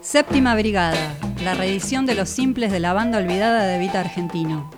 Séptima Brigada, la reedición de los simples de la banda olvidada de Vita Argentino.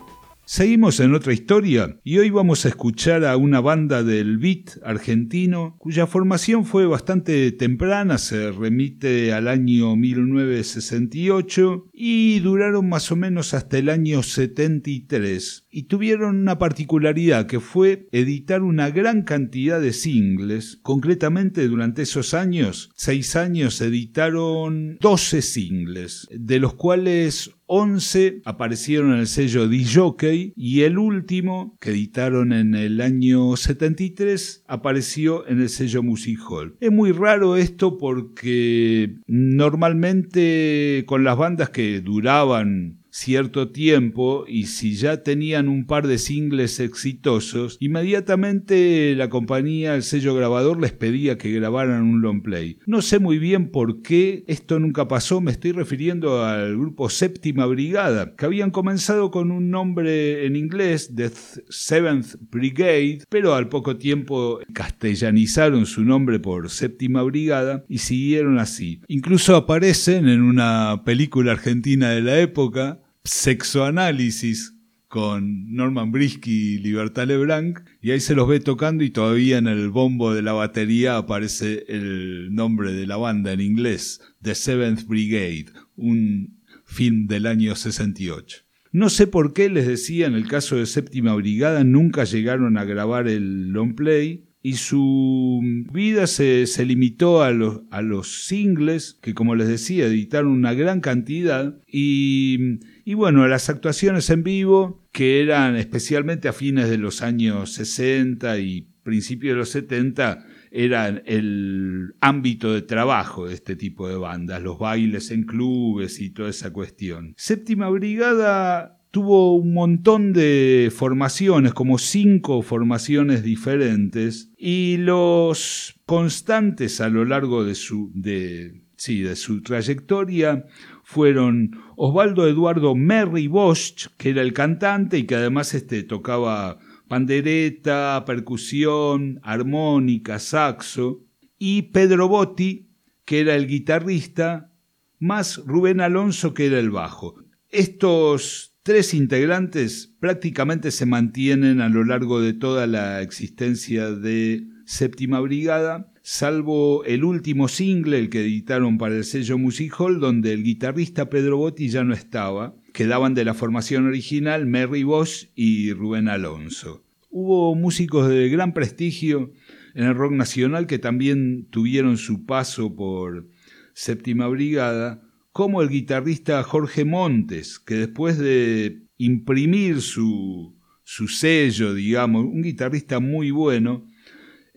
Seguimos en otra historia y hoy vamos a escuchar a una banda del beat argentino cuya formación fue bastante temprana, se remite al año 1968 y duraron más o menos hasta el año 73 y tuvieron una particularidad que fue editar una gran cantidad de singles, concretamente durante esos años, seis años editaron 12 singles, de los cuales 11 aparecieron en el sello DJ y el último, que editaron en el año 73, apareció en el sello Music Hall. Es muy raro esto porque normalmente con las bandas que duraban cierto tiempo y si ya tenían un par de singles exitosos, inmediatamente la compañía, el sello grabador les pedía que grabaran un long play. No sé muy bien por qué esto nunca pasó, me estoy refiriendo al grupo Séptima Brigada, que habían comenzado con un nombre en inglés, The Seventh Brigade, pero al poco tiempo castellanizaron su nombre por Séptima Brigada y siguieron así. Incluso aparecen en una película argentina de la época, Sexoanálisis con Norman Brisky y Libertad Leblanc, y ahí se los ve tocando y todavía en el bombo de la batería aparece el nombre de la banda en inglés, The Seventh Brigade, un film del año 68. No sé por qué les decía, en el caso de Séptima Brigada nunca llegaron a grabar el long play, y su vida se, se limitó a los, a los, singles, que como les decía, editaron una gran cantidad, y, y bueno, las actuaciones en vivo, que eran especialmente a fines de los años 60 y principios de los 70, eran el ámbito de trabajo de este tipo de bandas, los bailes en clubes y toda esa cuestión. Séptima Brigada tuvo un montón de formaciones, como cinco formaciones diferentes, y los constantes a lo largo de su, de, sí, de su trayectoria fueron Osvaldo Eduardo Merry Bosch, que era el cantante y que además este, tocaba pandereta, percusión, armónica, saxo, y Pedro Botti, que era el guitarrista, más Rubén Alonso, que era el bajo. Estos tres integrantes prácticamente se mantienen a lo largo de toda la existencia de Séptima Brigada, salvo el último single, el que editaron para el sello Music Hall, donde el guitarrista Pedro Botti ya no estaba. Quedaban de la formación original Merry Bosch y Rubén Alonso. Hubo músicos de gran prestigio en el rock nacional que también tuvieron su paso por Séptima Brigada, como el guitarrista Jorge Montes, que después de imprimir su, su sello, digamos, un guitarrista muy bueno,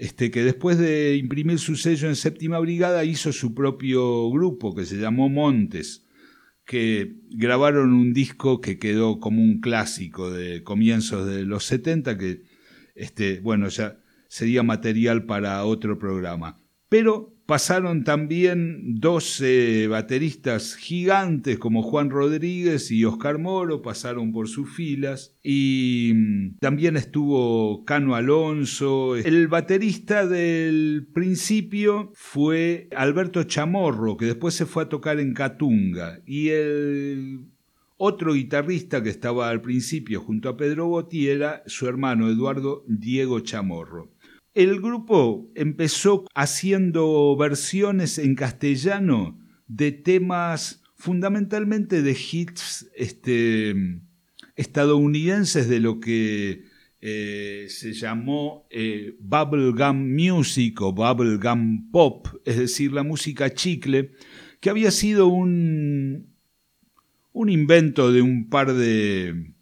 este, que después de imprimir su sello en Séptima Brigada hizo su propio grupo que se llamó Montes, que grabaron un disco que quedó como un clásico de comienzos de los 70, que este, bueno, ya sería material para otro programa. Pero pasaron también 12 bateristas gigantes como Juan Rodríguez y Oscar Moro, pasaron por sus filas. Y mm, también estuvo Cano Alonso. El baterista del principio fue Alberto Chamorro, que después se fue a tocar en Catunga. Y el otro guitarrista que estaba al principio junto a Pedro Botti era su hermano Eduardo Diego Chamorro. El grupo empezó haciendo versiones en castellano de temas fundamentalmente de hits este, estadounidenses de lo que eh, se llamó eh, bubblegum music o bubblegum pop, es decir, la música chicle, que había sido un, un invento de un par de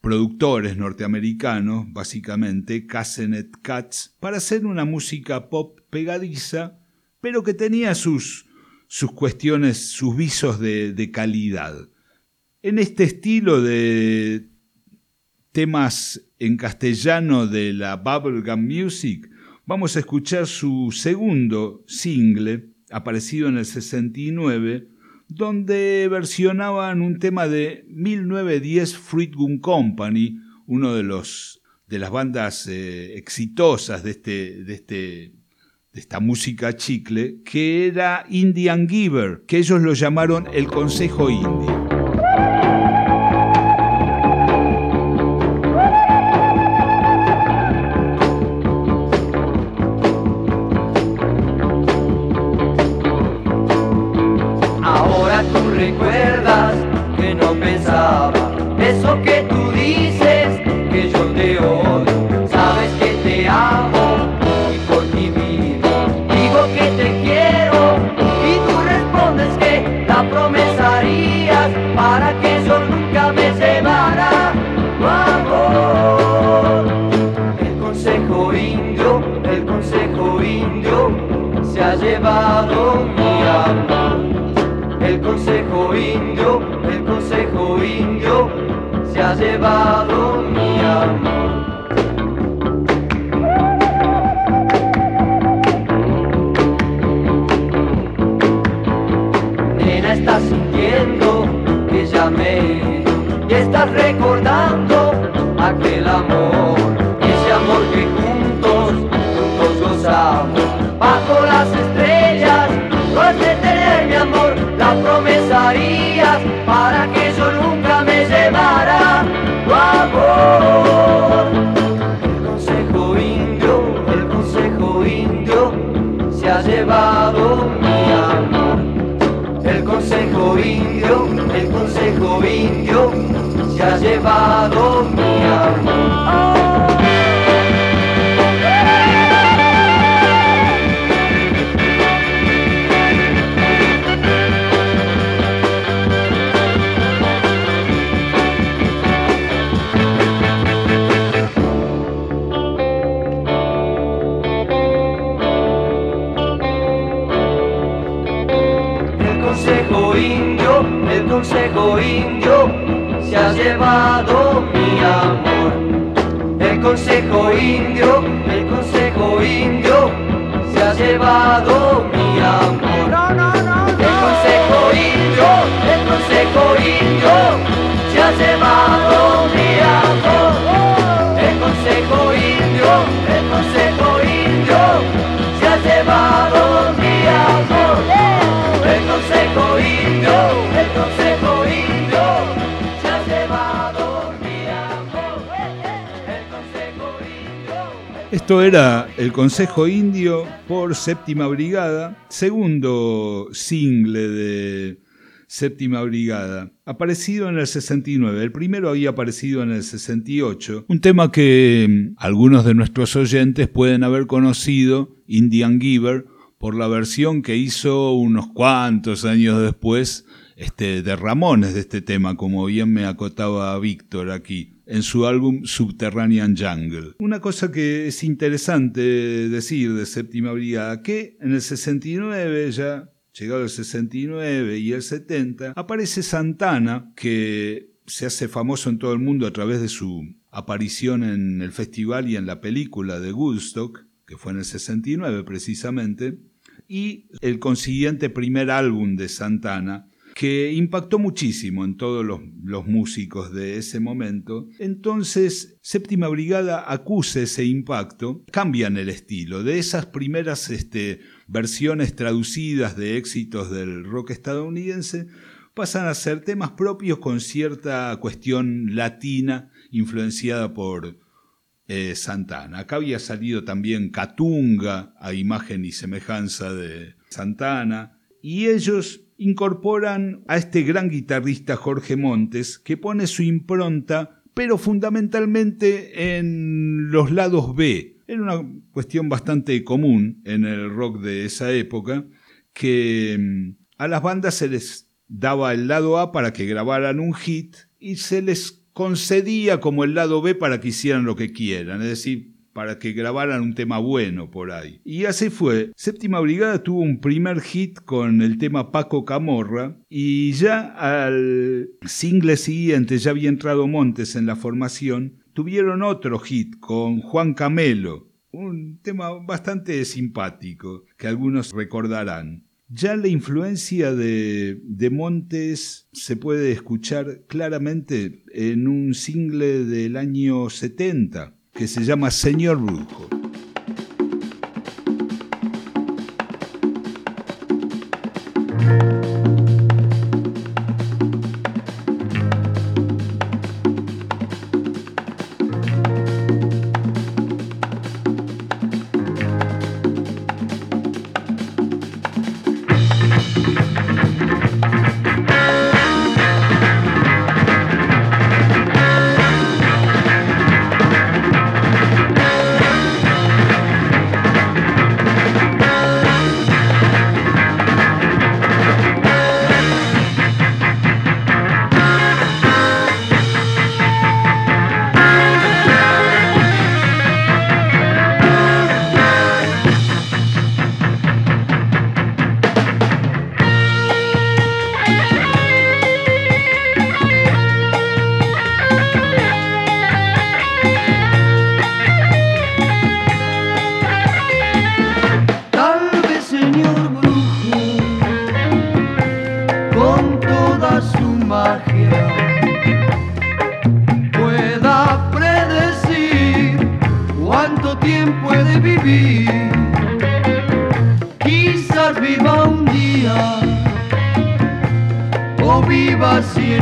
productores norteamericanos, básicamente, Casenet Cats, para hacer una música pop pegadiza, pero que tenía sus, sus cuestiones, sus visos de, de calidad. En este estilo de temas en castellano de la bubblegum music, vamos a escuchar su segundo single, aparecido en el 69, donde versionaban un tema de 1910 Fruit Gun Company, uno de los de las bandas eh, exitosas de este, de este de esta música chicle, que era Indian Giver, que ellos lo llamaron el Consejo Indio. babu. Shiva Salvador. Esto era el Consejo Indio por Séptima Brigada, segundo single de Séptima Brigada, aparecido en el 69. El primero había aparecido en el 68, un tema que mm, algunos de nuestros oyentes pueden haber conocido, Indian Giver, por la versión que hizo unos cuantos años después este, de Ramones de este tema, como bien me acotaba Víctor aquí en su álbum Subterranean Jungle. Una cosa que es interesante decir de Séptima Brigada, que en el 69 ya, llegado el 69 y el 70, aparece Santana, que se hace famoso en todo el mundo a través de su aparición en el festival y en la película de Woodstock, que fue en el 69 precisamente, y el consiguiente primer álbum de Santana, que impactó muchísimo en todos los, músicos de ese momento. Entonces, Séptima Brigada acusa ese impacto, cambian el estilo. De esas primeras este, versiones traducidas de éxitos del rock estadounidense, pasan a ser temas propios con cierta cuestión latina influenciada por eh, Santana. Acá había salido también Catunga, a imagen y semejanza de Santana, y ellos incorporan a este gran guitarrista Jorge Montes, que pone su impronta, pero fundamentalmente en los lados B. Era una cuestión bastante común en el rock de esa época, que mm, a las bandas se les daba el lado A para que grabaran un hit y se les concedía como el lado B para que hicieran lo que quieran, es decir, para que grabaran un tema bueno por ahí. Y así fue. Séptima Brigada tuvo un primer hit con el tema Paco Camorra y ya al single siguiente, ya había entrado Montes en la formación, tuvieron otro hit con Juan Camelo, un tema bastante simpático que algunos recordarán. Ya la influencia de, de, Montes se puede escuchar claramente en un single del año 70, que se llama Señor Brujo.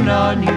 on you.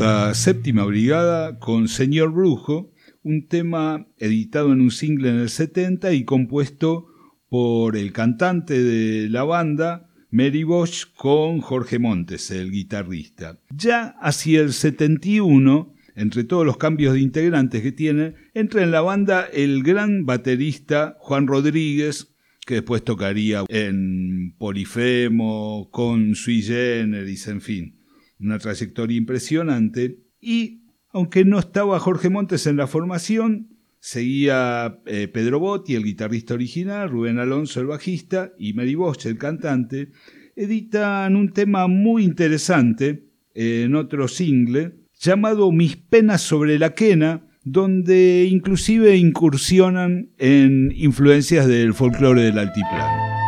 A Séptima Brigada con Señor Brujo, un tema editado en un single en el 70 y compuesto por el cantante de la banda, Mary Bosch, con Jorge Montes, el guitarrista. Ya hacia el 71, entre todos los cambios de integrantes que tiene, entra en la banda el gran baterista Juan Rodríguez, que después tocaría en Polifemo, con Sui Generis, en fin, una trayectoria impresionante. Y aunque no estaba Jorge Montes en la formación, seguía eh, Pedro Botti, el guitarrista original, Rubén Alonso, el bajista, y Mary Bosch, el cantante, editan un tema muy interesante eh, en otro single llamado Mis penas sobre la quena, donde inclusive incursionan en influencias del folclore del altiplano.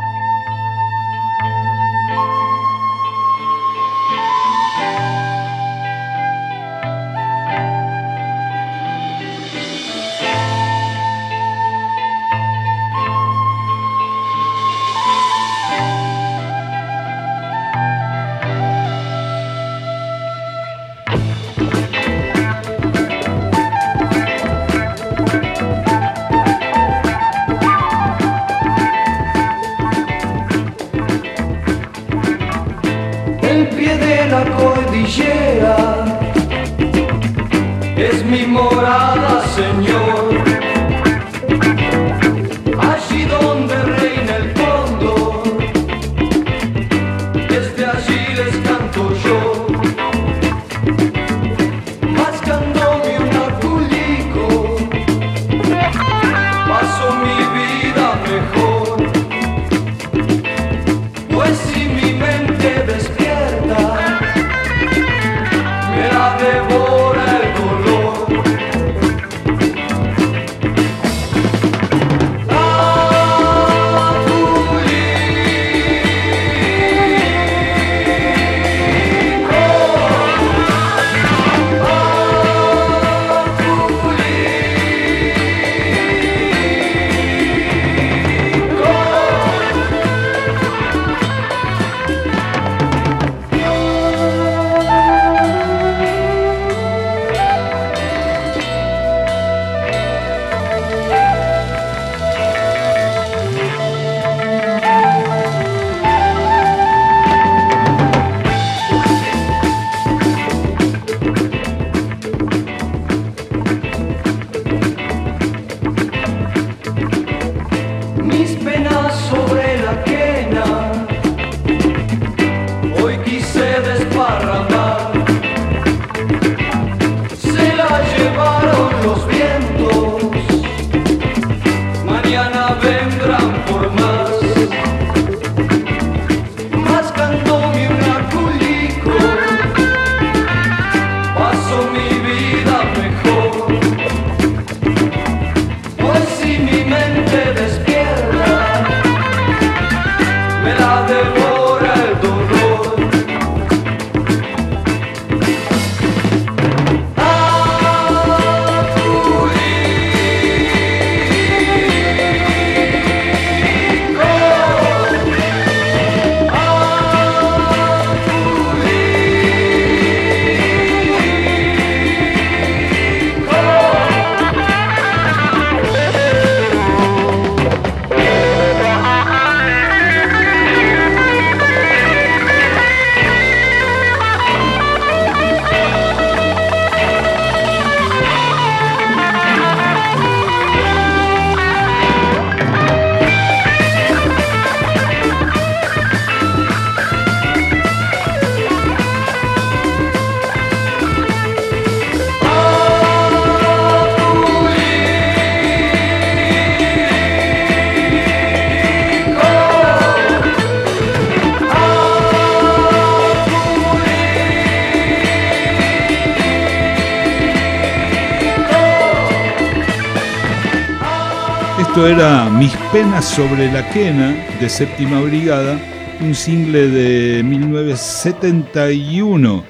Esto era Mis penas sobre la quena de Séptima Brigada, un single de 1971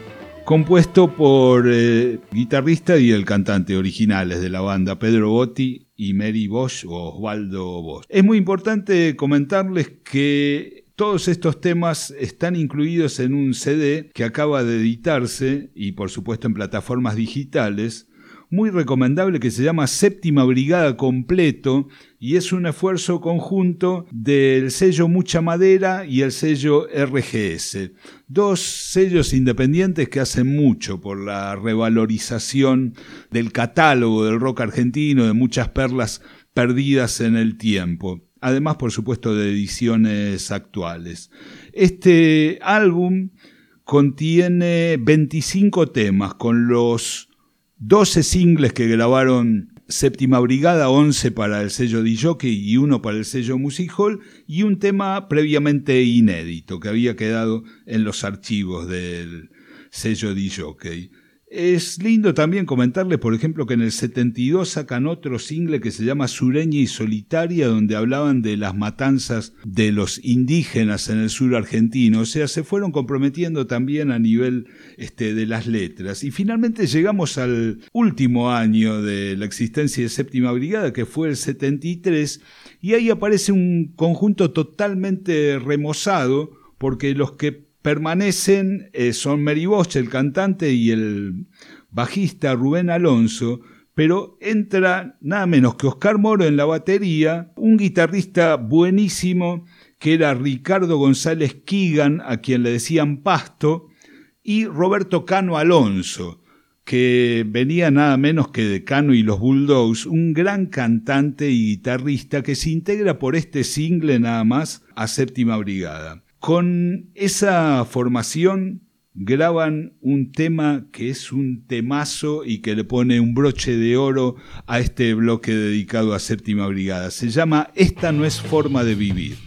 compuesto por eh, guitarrista y el cantante originales de la banda, Pedro Botti y Mary Bosch o Osvaldo Bosch. Es muy importante comentarles que todos estos temas están incluidos en un CD que acaba de editarse y por supuesto en plataformas digitales muy recomendable que se llama Séptima Brigada Completo y es un esfuerzo conjunto del sello Mucha Madera y el sello RGS. Dos sellos independientes que hacen mucho por la revalorización del catálogo del rock argentino, de muchas perlas perdidas en el tiempo. Además, por supuesto, de ediciones actuales. Este álbum contiene 25 temas con los 12 singles que grabaron Séptima Brigada, 11 para el sello DJ y uno para el sello Music Hall, y un tema previamente inédito que había quedado en los archivos del sello DJ. Es lindo también comentarles, por ejemplo, que en el 72 sacan otro single que se llama Sureña y Solitaria, donde hablaban de las matanzas de los indígenas en el sur argentino. O sea, se fueron comprometiendo también a nivel este, de las letras. Y finalmente llegamos al último año de la existencia de Séptima Brigada, que fue el 73, y ahí aparece un conjunto totalmente remozado, porque los que permanecen eh, son Mary Bosch, el cantante, y el bajista Rubén Alonso, pero entra nada menos que Oscar Moro en la batería, un guitarrista buenísimo que era Ricardo González Kigan, a quien le decían Pasto, y Roberto Cano Alonso, que venía nada menos que de Cano y los Bulldogs, un gran cantante y guitarrista que se integra por este single nada más a Séptima Brigada. Con esa formación graban un tema que es un temazo y que le pone un broche de oro a este bloque dedicado a Séptima Brigada. Se llama Esta no es forma de vivir.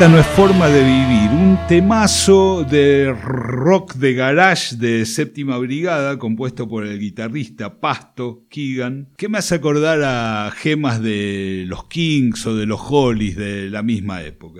Esta no es forma de vivir, un temazo de rock de garage de séptima brigada compuesto por el guitarrista Pasto Keegan, que me hace acordar a gemas de los Kings o de los Hollies de la misma época.